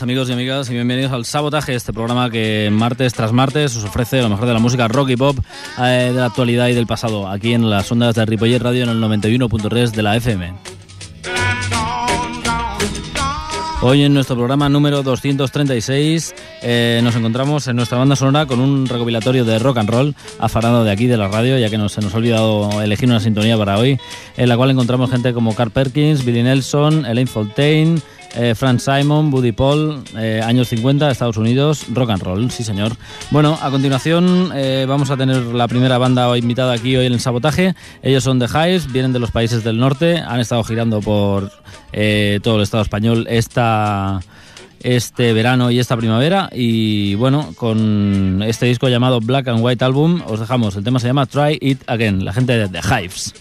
Amigos y amigas y bienvenidos al Sabotaje, este programa que martes tras martes os ofrece lo mejor de la música rock y pop eh, de la actualidad y del pasado, aquí en las ondas de Ripollet Radio en el 91.3 de la FM. Hoy en nuestro programa número 236 eh, nos encontramos en nuestra banda sonora con un recopilatorio de rock and roll afarado de aquí de la radio, ya que nos, se nos ha olvidado elegir una sintonía para hoy, en la cual encontramos gente como Carl Perkins, Billy Nelson, Elaine Fontaine, eh, Frank Simon, Buddy Paul, eh, años 50, Estados Unidos, rock and roll, sí señor. Bueno, a continuación vamos a tener la primera banda invitada aquí hoy en el sabotaje. Ellos son The Hives, vienen de los países del norte, han estado girando por todo el Estado español esta este verano y esta primavera y bueno, con este disco llamado Black and White Album os dejamos, el tema se llama Try It Again, la gente de The Hives.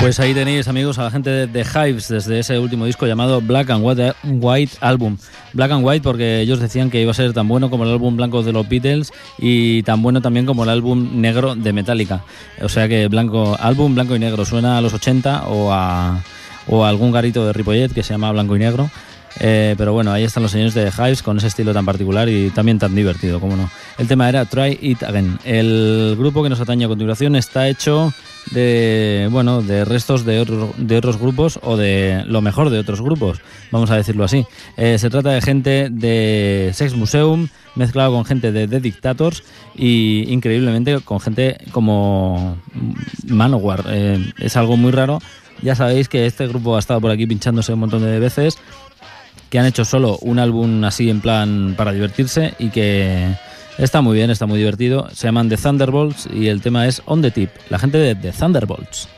Pues ahí tenéis, amigos, a la gente de The Hives desde ese último disco llamado Black and White Album. Black and White porque ellos decían que iba a ser tan bueno como el álbum blanco de los Beatles y tan bueno también como el álbum negro de Metallica. O sea que blanco, álbum blanco y negro suena a los 80 o a, o algún garito de Ripollet que se llama Blanco y Negro. Eh, pero bueno, ahí están los señores de Hives con ese estilo tan particular y también tan divertido, como no. El tema era Try It Again. El grupo que nos atañe a continuación está hecho de bueno de restos de, de otros grupos o de lo mejor de otros grupos vamos a decirlo así. Eh, se trata de gente de Sex Museum mezclado con gente de The Dictators y increíblemente con gente como Manowar. Eh, es algo muy raro. Ya sabéis que este grupo ha estado por aquí pinchándose un montón de veces que han hecho solo un álbum así en plan para divertirse y que Está muy bien, está muy divertido. Se llaman The Thunderbolts y el tema es On the Tip. La gente de The Thunderbolts.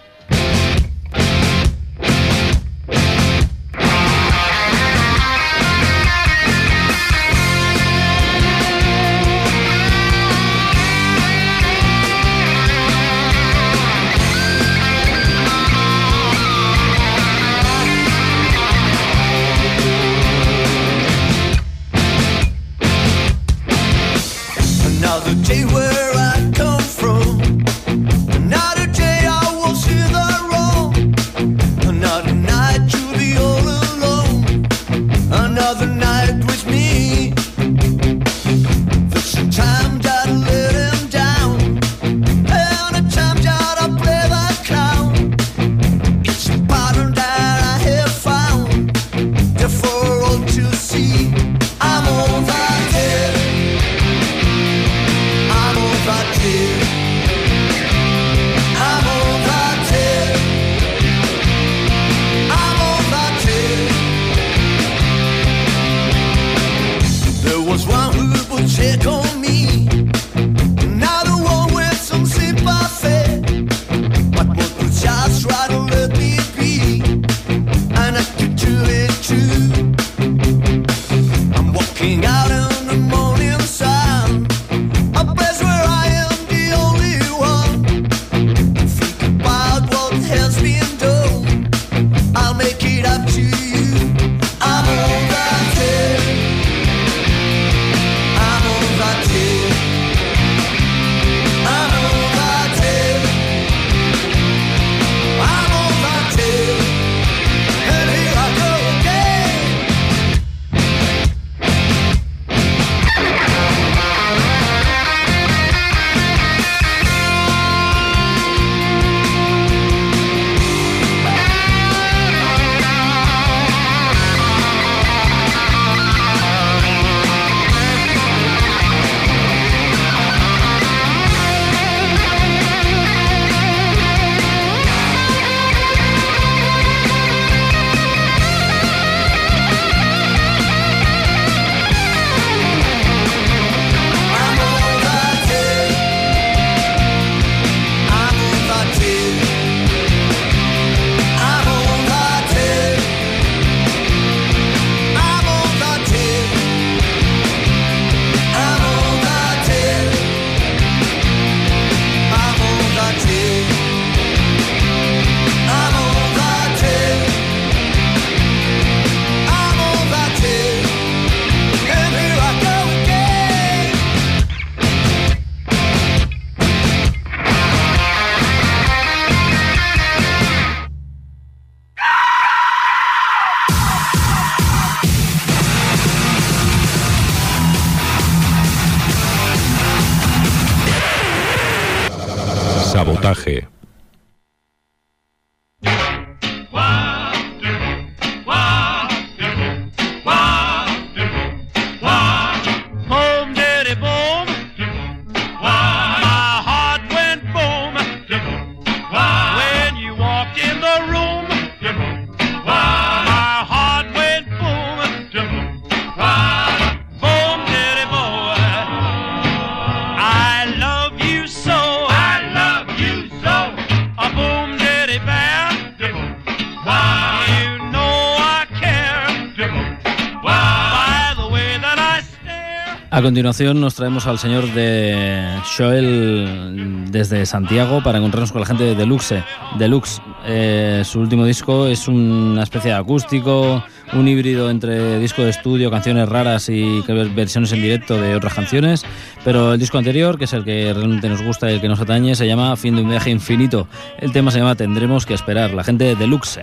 Continuación nos traemos al señor de Joel desde Santiago para encontrarnos con la gente de Deluxe. Deluxe, eh, su último disco es una especie de acústico, un híbrido entre disco de estudio, canciones raras y versiones en directo de otras canciones. Pero el disco anterior, que es el que realmente nos gusta y el que nos atañe, se llama Fin de un viaje infinito. El tema se llama Tendremos que esperar. La gente de Deluxe.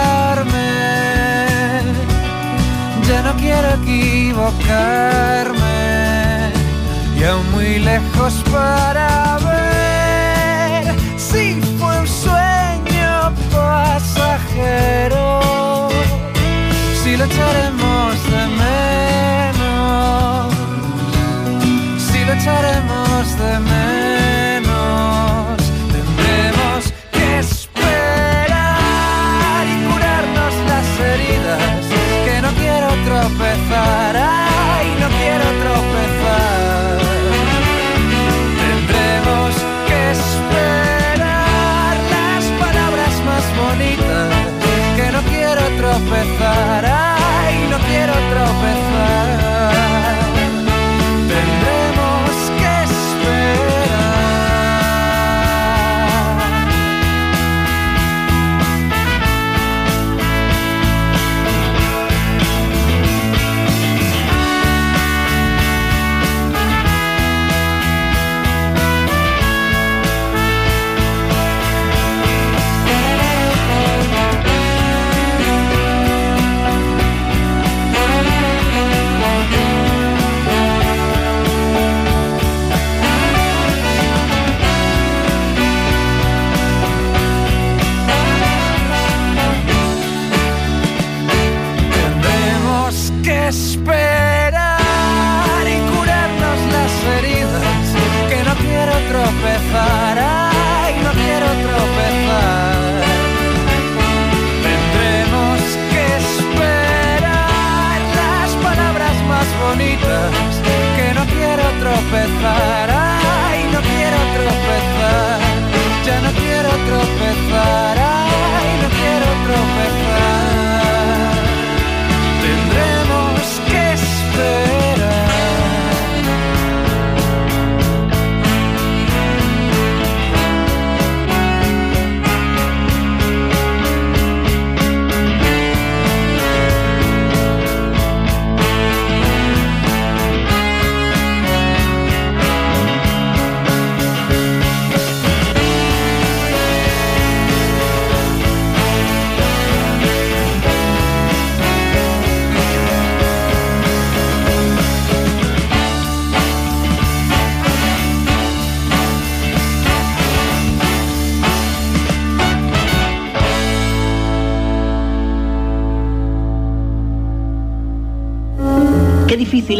para equivocarme y aún muy lejos para ver si fue un sueño pasajero, si lo echaremos de menos, si lo echaremos de menos. empezará.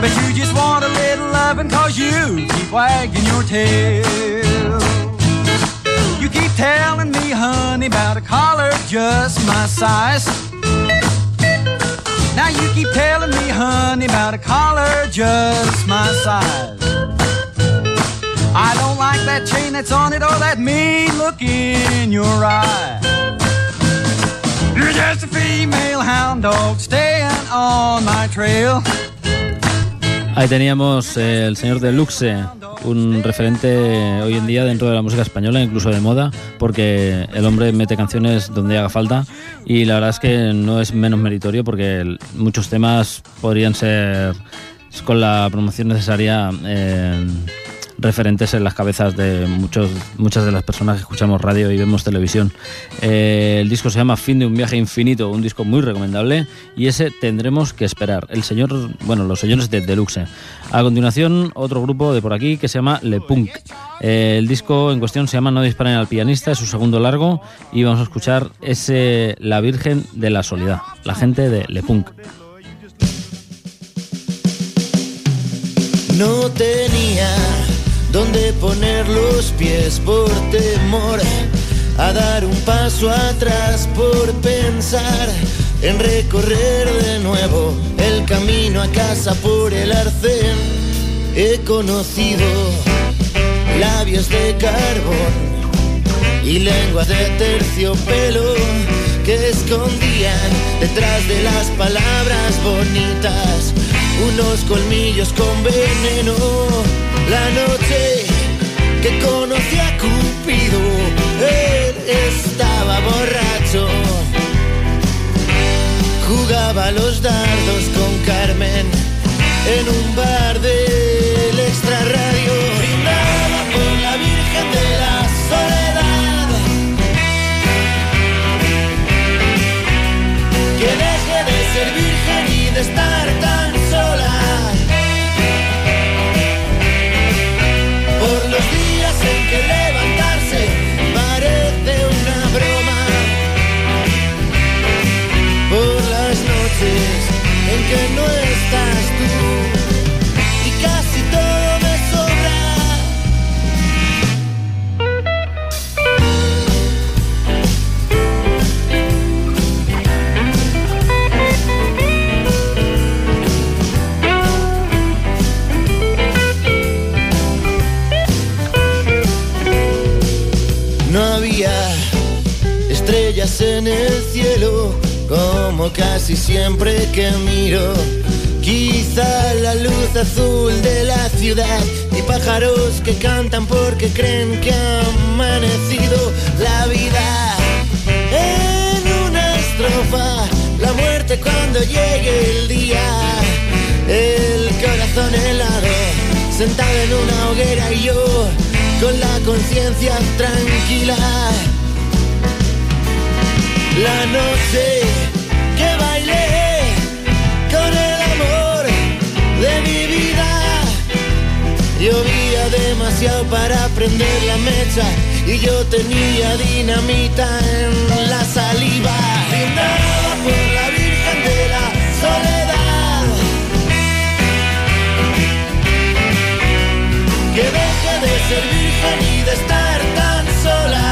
But you just want a little loving cause you keep wagging your tail. You keep telling me, honey, about a collar just my size. Now you keep telling me, honey, about a collar just my size. I don't like that chain that's on it or that mean look in your eye. You're just a female hound dog staying on my trail. Ahí teníamos eh, el señor Deluxe, un referente hoy en día dentro de la música española, incluso de moda, porque el hombre mete canciones donde haga falta y la verdad es que no es menos meritorio porque muchos temas podrían ser con la promoción necesaria. Eh, referentes en las cabezas de muchos, muchas de las personas que escuchamos radio y vemos televisión. Eh, el disco se llama Fin de un viaje infinito, un disco muy recomendable y ese tendremos que esperar. El señor, bueno, los señores de Deluxe. A continuación, otro grupo de por aquí que se llama Le Punk. Eh, el disco en cuestión se llama No disparen al pianista, es su segundo largo y vamos a escuchar ese La Virgen de la Soledad, la gente de Le Punk. No tenía por temor a dar un paso atrás por pensar en recorrer de nuevo el camino a casa por el arcén. He conocido labios de carbón y lenguas de terciopelo que escondían detrás de las palabras bonitas unos colmillos con veneno la noche que conocí a Cupido, él estaba borracho. Jugaba los dardos con Carmen en un bar del extrarradio. Brindaba por la Virgen de la Soledad. Que deje de ser virgen y de estar tan que levantarse parece una broma. Por las noches en que no estás tú casi siempre que miro. Quizá la luz azul de la ciudad y pájaros que cantan porque creen que ha amanecido la vida. En una estrofa, la muerte cuando llegue el día. El corazón helado, sentado en una hoguera y yo con la conciencia tranquila. La noche Llovía demasiado para prender la mecha y yo tenía dinamita en la saliva. Brindaba por la Virgen de la Soledad. Que deje de ser virgen y de estar tan sola.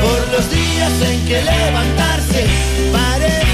Por los días en que levantarse parece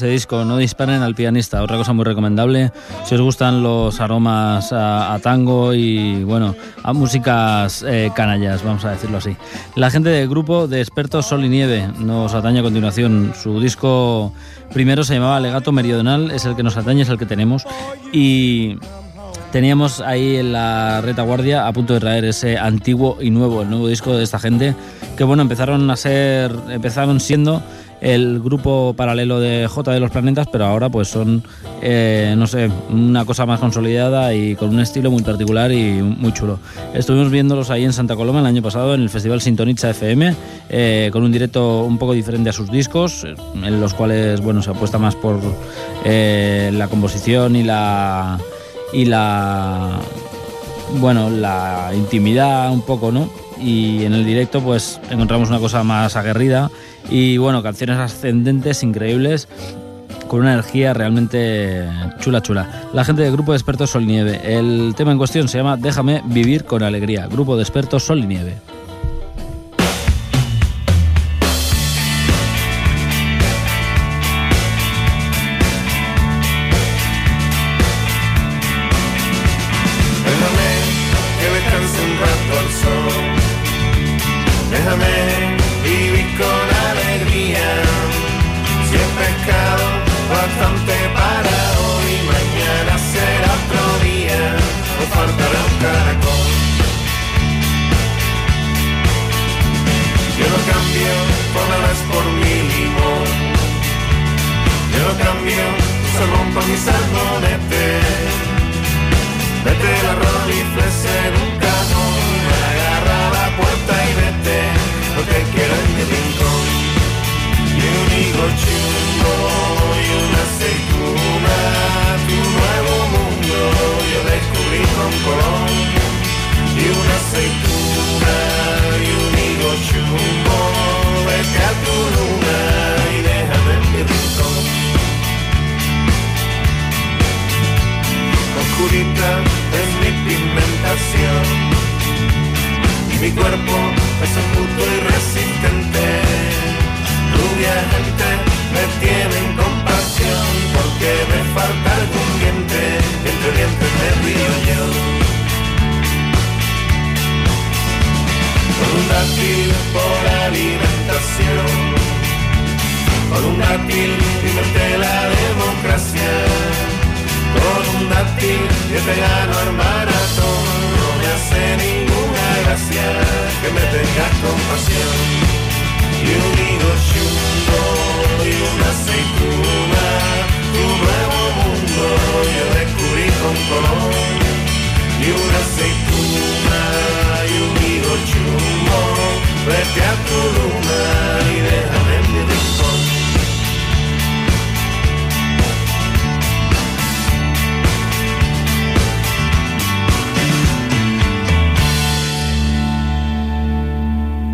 Ese disco, No disparen al pianista, otra cosa muy recomendable. Si os gustan los aromas a, tango y, bueno, a músicas eh, canallas, vamos a decirlo así. La gente del grupo de expertos Sol y Nieve nos atañe a continuación. Su disco primero se llamaba Legato Meridional, es el que nos atañe, es el que tenemos. Y teníamos ahí en la retaguardia a punto de traer ese antiguo y nuevo, el nuevo disco de esta gente, que bueno, empezaron a ser, empezaron siendo el grupo paralelo de J de los Planetas, pero ahora pues son, eh, no sé, una cosa más consolidada y con un estilo muy particular y muy chulo. Estuvimos viéndolos ahí en Santa Coloma el año pasado en el Festival Sintonicha FM, eh, con un directo un poco diferente a sus discos, en los cuales, bueno, se apuesta más por eh, la composición y la y la bueno la intimidad un poco no y en el directo pues encontramos una cosa más aguerrida y bueno canciones ascendentes increíbles con una energía realmente chula chula. La gente del grupo de expertos Sol y Nieve. El tema en cuestión se llama Déjame vivir con alegría. Grupo de expertos Sol y Nieve salmonete. Vete la rolifles en un cajón, agarra la puerta y vete, lo que quiero en mi rincón. Y un higo chungo y una aceituna, tu nuevo mundo yo descubrí con Colón. Y una aceituna y un higo chungo, vete a tu luna oscurita es mi pigmentación y mi cuerpo es enjuto y resistente. Rubia gente me tienen compasión porque me falta algún diente, entre dientes me río yo. Con un dátil por alimentación, con un dátil inventé la democracia con un dátil que te gano al maratón. No me hace ninguna gracia que me tengas compasión. Y un higo chungo y una aceituna, tu nuevo mundo yo descubrí con color. Y una aceituna y un higo chungo, vete a tu luna y déjame en mi rincón.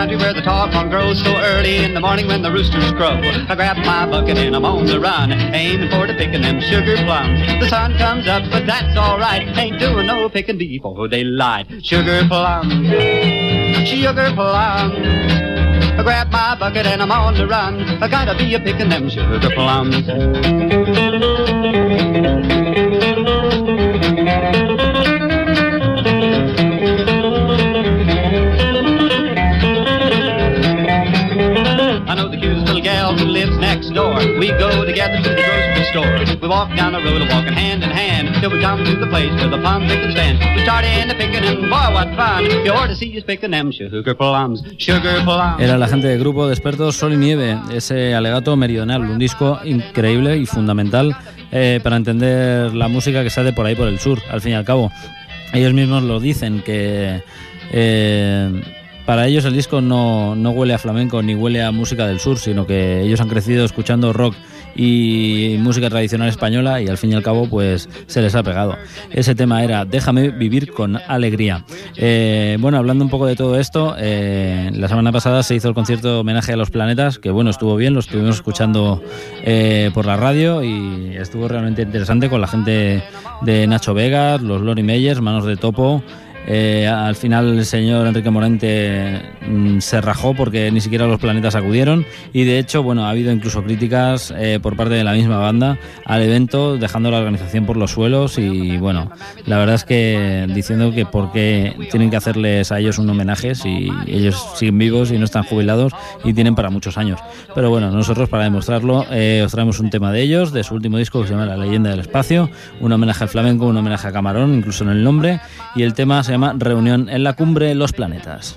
Country where the tall corn grows so early in the morning when the roosters crow. I grab my bucket and I'm on the run, aiming for the picking them sugar plums. The sun comes up, but that's alright. Ain't doing no picking before daylight. Sugar plums, sugar plums. I grab my bucket and I'm on the run. I gotta be a picking them sugar plums. Door. We go together to the grocery store. We walk down the road, walking hand in hand, till we come to the place where the plum picking stands. We start in the picking, and boy, what fun! You ought to see us picking them sugar plums, sugar plums. Era la gente del grupo de expertos Sol y Nieve, ese alegato meridional, un disco increíble y fundamental eh, para entender la música que sale por ahí por el sur, al fin y al cabo. Ellos mismos lo dicen que eh, para ellos el disco no, no huele a flamenco ni huele a música del sur, sino que ellos han crecido escuchando rock y música tradicional española y al fin y al cabo pues se les ha pegado. Ese tema era Déjame vivir con alegría. Eh, bueno, hablando un poco de todo esto, eh, la semana pasada se hizo el concierto homenaje a los planetas, que bueno, estuvo bien, lo estuvimos escuchando eh, por la radio y estuvo realmente interesante con la gente de Nacho Vegas, los Lori Meyers, Manos de Topo. Eh, al final el señor Enrique Morente mm, se rajó porque ni siquiera los planetas acudieron. Y de hecho bueno ha habido incluso críticas eh, por parte de la misma banda al evento dejando la organización por los suelos. Y bueno la verdad es que diciendo que por qué tienen que hacerles a ellos un homenaje si ellos siguen vivos y no están jubilados y tienen para muchos años. Pero bueno nosotros para demostrarlo eh, os traemos un tema de ellos de su último disco que se llama La leyenda del espacio. Un homenaje al flamenco un homenaje a Camarón incluso en el nombre. Y el tema se llama Reunión en la cumbre Los Planetas.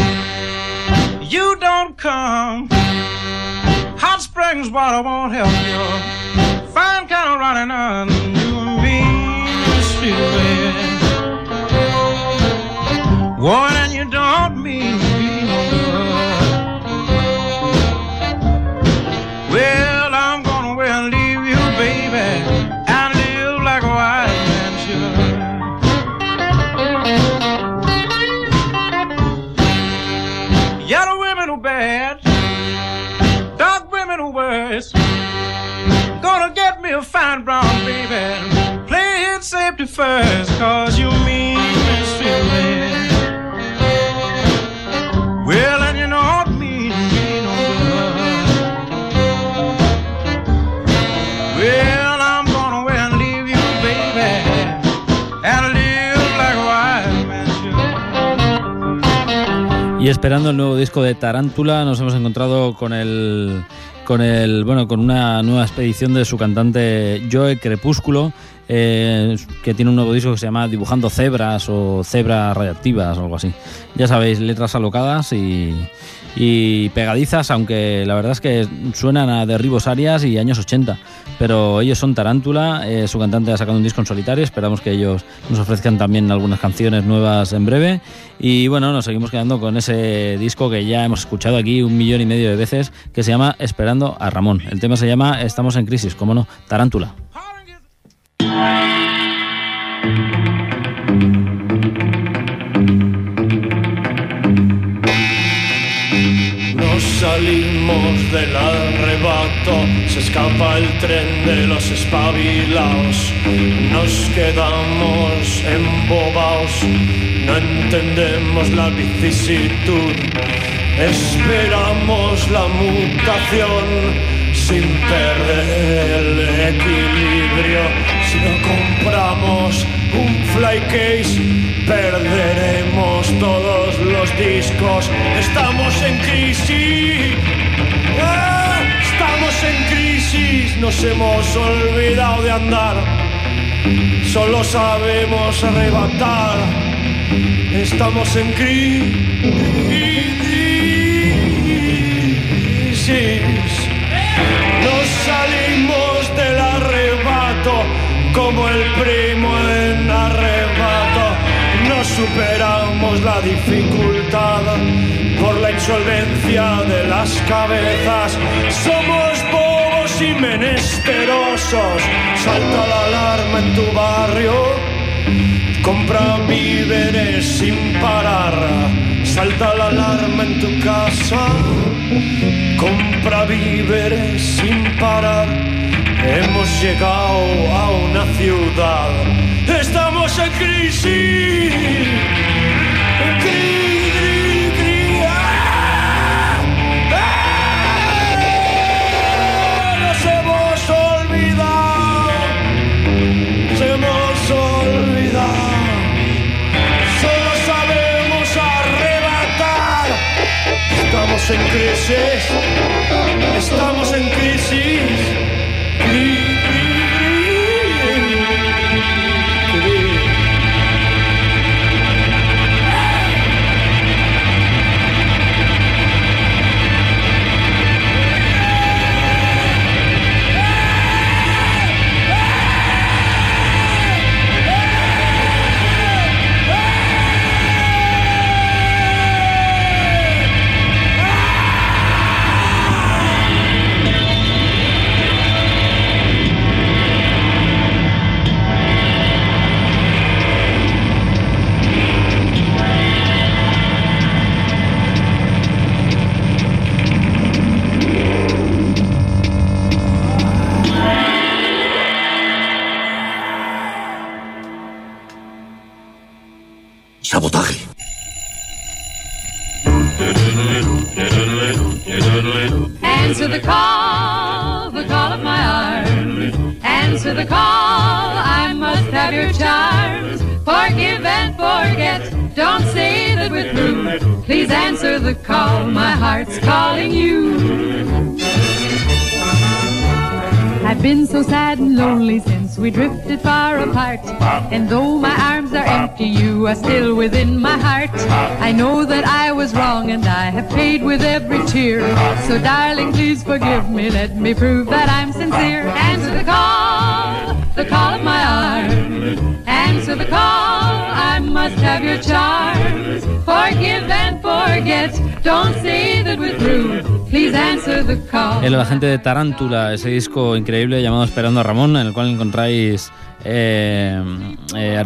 come. Hot springs water won't help you. Fine kind of running on esperando el nuevo disco de Tarántula, nos hemos encontrado con el con el bueno con una nueva expedición de su cantante Joe Crepúsculo eh, que tiene un nuevo disco que se llama Dibujando cebras o cebras radiactivas o algo así. Ya sabéis, letras alocadas y, pegadizas, aunque la verdad es que suenan a derribos arias y años 80. Pero ellos son Tarántula, eh, su cantante ha sacado un disco en solitario, esperamos que ellos nos ofrezcan también algunas canciones nuevas en breve. Y bueno, nos seguimos quedando con ese disco que ya hemos escuchado aquí un millón y medio de veces, que se llama Esperando a Ramón. El tema se llama Estamos en crisis, como no, Tarántula. Nos salimos del arrebato, se escapa el tren de los espabilados. Nos quedamos embobados, no entendemos la vicisitud. Esperamos la mutación sin perder el equilibrio. Si no compramos un fly case, perderemos todos los discos. Estamos en crisis. ¡Ah! Estamos en crisis. Nos hemos olvidado de andar. Solo sabemos arrebatar. Estamos en crisis. Como el primo en arrebato. No superamos la dificultad por la insolvencia de las cabezas. Somos bobos y menesterosos. Salta la alarma en tu barrio. Compra víveres sin parar. Salta la alarma en tu casa. Compra víveres sin parar. Hemos llegado a una ciudad. Estamos en crisis. Cri, cri, cri, ¡ah! ¡Ah! Nos hemos olvidado. Nos hemos olvidado. Solo sabemos arrebatar. Estamos en crisis. Estamos en crisis. Paid with every tear. So darling, please forgive me. Let me prove that I'm sincere. Answer the call, the call of my arms. Answer the call, I must have your charms. Forgive and forget, don't say that we're through. El agente de Tarántula, ese disco increíble llamado Esperando a Ramón, en el cual encontráis eh, eh,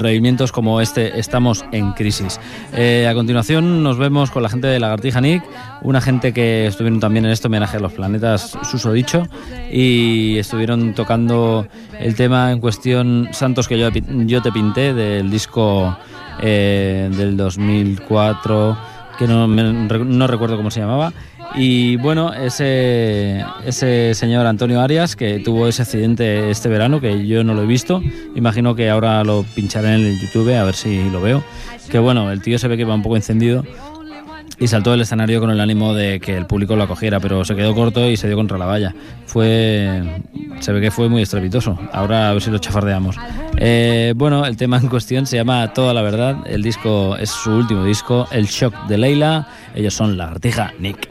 como este Estamos en crisis. Eh, a continuación nos vemos con la gente de Lagartija Nick, una gente que estuvieron también en este homenaje a los planetas susodicho y estuvieron tocando el tema en cuestión Santos que yo, yo te pinté del disco eh, del 2004 que no, me- no recuerdo cómo se llamaba y bueno, ese, ese señor Antonio Arias que tuvo ese accidente este verano, que yo no lo he visto, imagino que ahora lo pincharé en el YouTube a ver si lo veo. Que bueno, el tío se ve que va un poco encendido y saltó del escenario con el ánimo de que el público lo acogiera, pero se quedó corto y se dio contra la valla. Fue, se ve que fue muy estrepitoso. Ahora a ver si lo chafardeamos. Eh, bueno, el tema en cuestión se llama Toda la Verdad. El disco es su último disco, El Shock de Leila. Ellos son Lagartija Nick.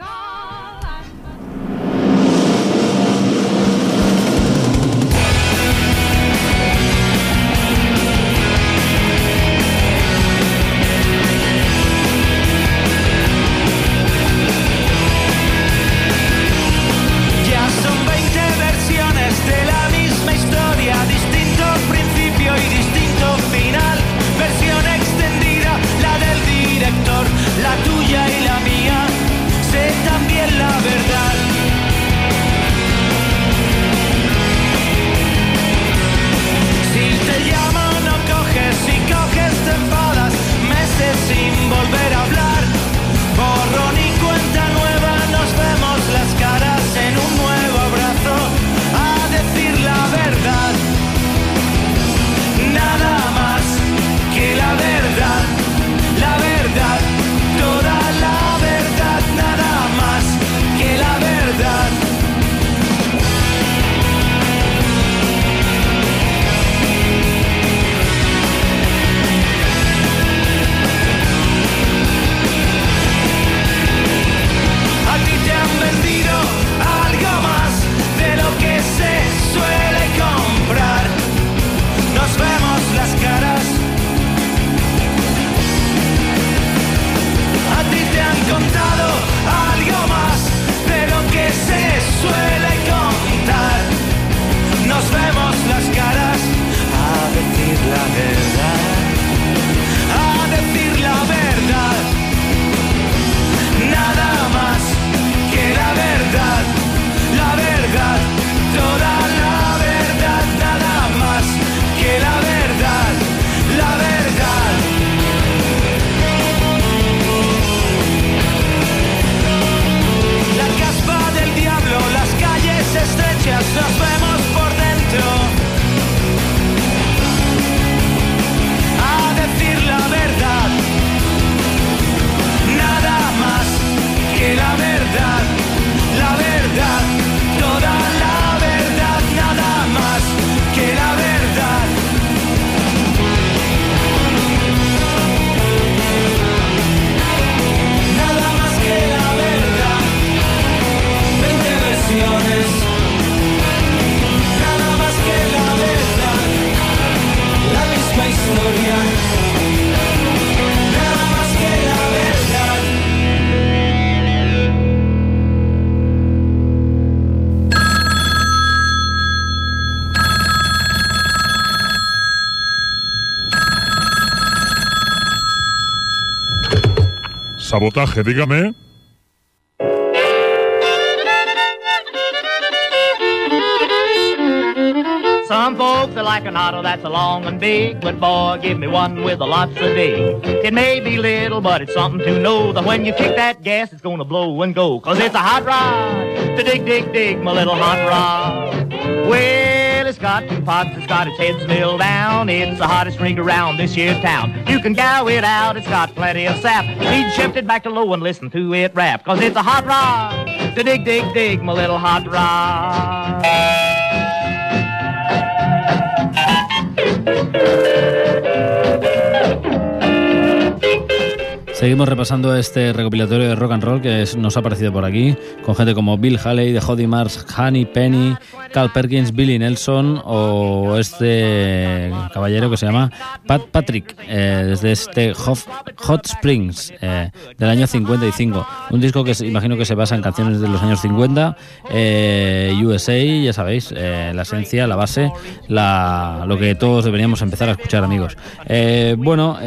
Sabotaje, eh, dígame. Some folks are like an auto that's a long and big, but boy, give me one with a lots of dig. It may be little, but it's something to know that when you kick that gas, it's gonna blow and go. Cause it's a hot rod, to dig, dig, dig, my little hot rod. Well, got two pots, it's got its head spilled down. It's the hottest ring around this here town. You can gow it out, it's got plenty of sap. Need shift it back to low and listen to it rap, cause it's a hot rod. Dig, dig, dig, my little hot rod. Seguimos repasando este recopilatorio de rock and roll que nos ha aparecido por aquí, con gente como Bill Haley, The Hoddy Mars, Honey Penny, Carl Perkins, Billy Nelson o este caballero que se llama Pat Patrick, eh, desde este Hof- Hot Springs eh, del año 55. Un disco que imagino que se basa en canciones de los años 50, eh, USA, ya sabéis, la esencia, la base, la, lo que todos deberíamos empezar a escuchar, amigos. Bueno,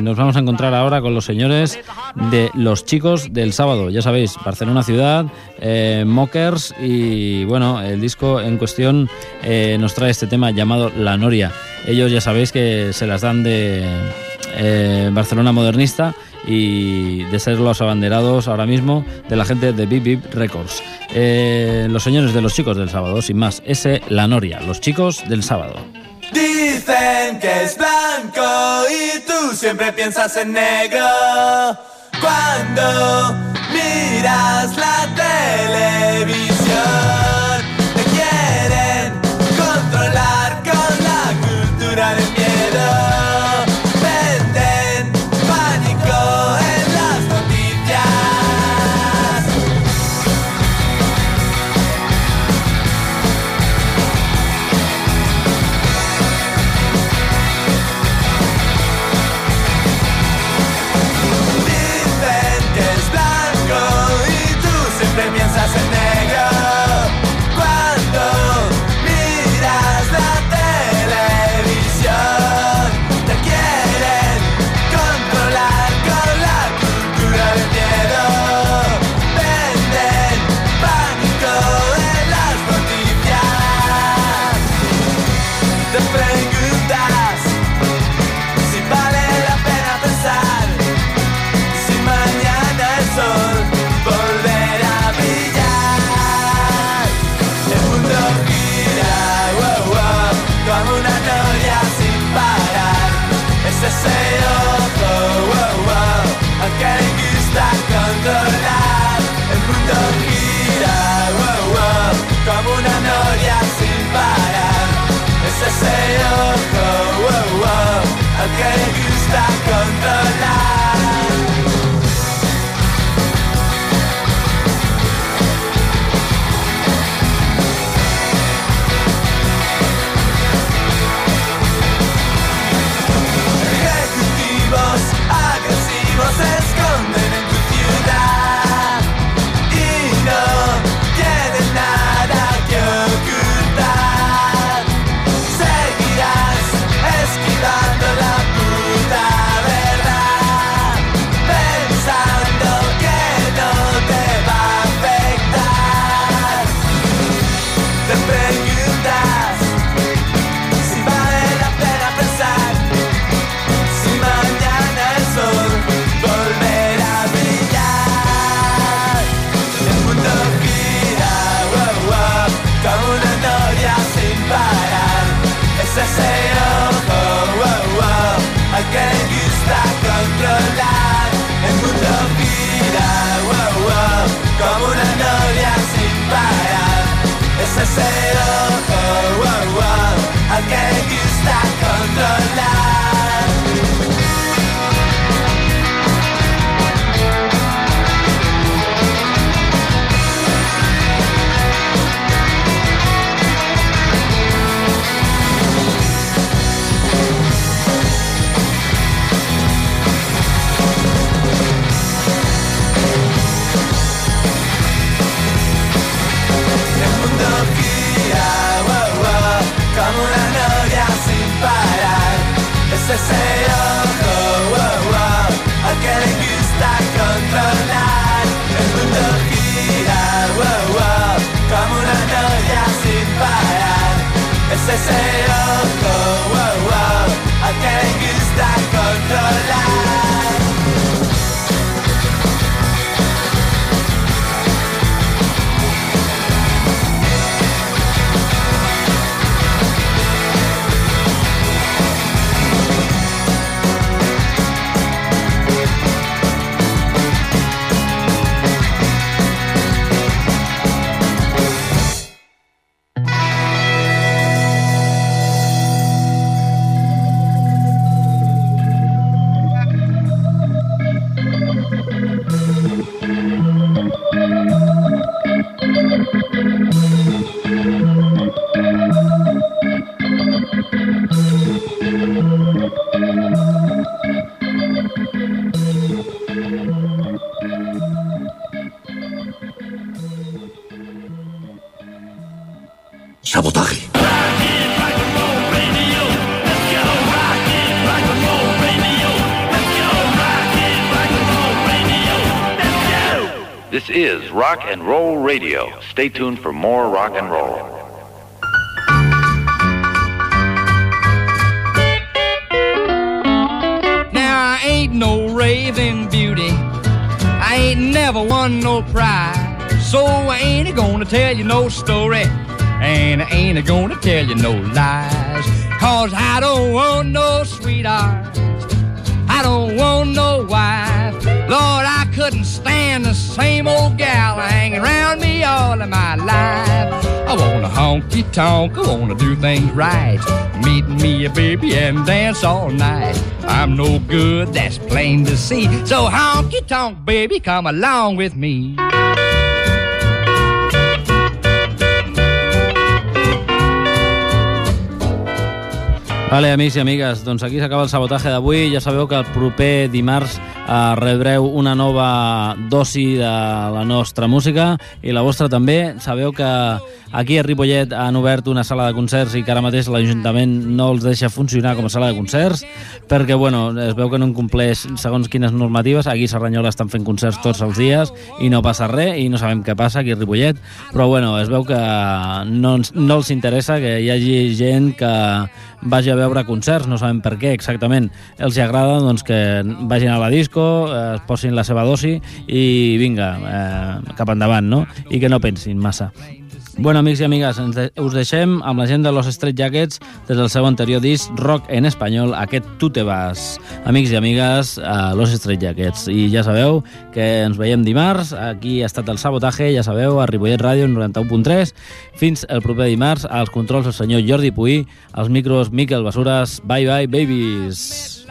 nos vamos a encontrar ahora con los señores de Los Chicos del Sábado. Ya sabéis, Barcelona Ciudad, eh, Mockers y bueno, el disco en cuestión eh, nos trae este tema llamado La Noria. Ellos ya sabéis que se las dan de eh, Barcelona modernista y de ser los abanderados ahora mismo de la gente de Bip Bip Records. Eh, los señores de Los Chicos del Sábado, sin más, ese La Noria, Los Chicos del Sábado. Dicen que es blanco y tú siempre piensas en negro. Cuando miras la televisión, al que le gusta controlar. This is Rock and Roll Radio. Stay tuned for more rock and roll. Now I ain't no raving beauty. I ain't never won no prize. So I ain't gonna tell you no story. And I ain't gonna tell you no lies. Cause I don't want no sweetheart. I don't want no wife. Lord, I couldn't stand the same old gal hanging around me all of my life. I want a honky tonk, I want to do things right. Meet me a baby and dance all night. I'm no good, that's plain to see. So honky tonk, baby, come along with me. Vale, amics i amigues, doncs aquí s'acaba el sabotatge d'avui. Ja sabeu que el proper dimarts eh, rebreu una nova dosi de la nostra música i la vostra també. Sabeu que aquí a Ripollet han obert una sala de concerts i que ara mateix l'Ajuntament no els deixa funcionar com a sala de concerts perquè, bueno, es veu que no compleix segons quines normatives. Aquí a Serranyola estan fent concerts tots els dies i no passa res i no sabem què passa aquí a Ripollet, però, bueno, es veu que no, no els interessa que hi hagi gent que vagi a veure concerts, no sabem per què exactament els agrada doncs, que vagin a la disco, eh, es posin la seva dosi i vinga, eh, cap endavant, no? I que no pensin massa. Bueno, amics i amigues, ens de us deixem amb la gent de Los Straight Jackets des del seu anterior disc Rock en espanyol, aquest Tu te vas. Amics i amigues, a Los Straight Jackets. I ja sabeu que ens veiem dimarts, aquí ha estat el sabotatge, ja sabeu, a Ripollet Ràdio 91.3. Fins el proper dimarts, als controls el senyor Jordi Puí, als micros Miquel Basures. Bye bye, babies!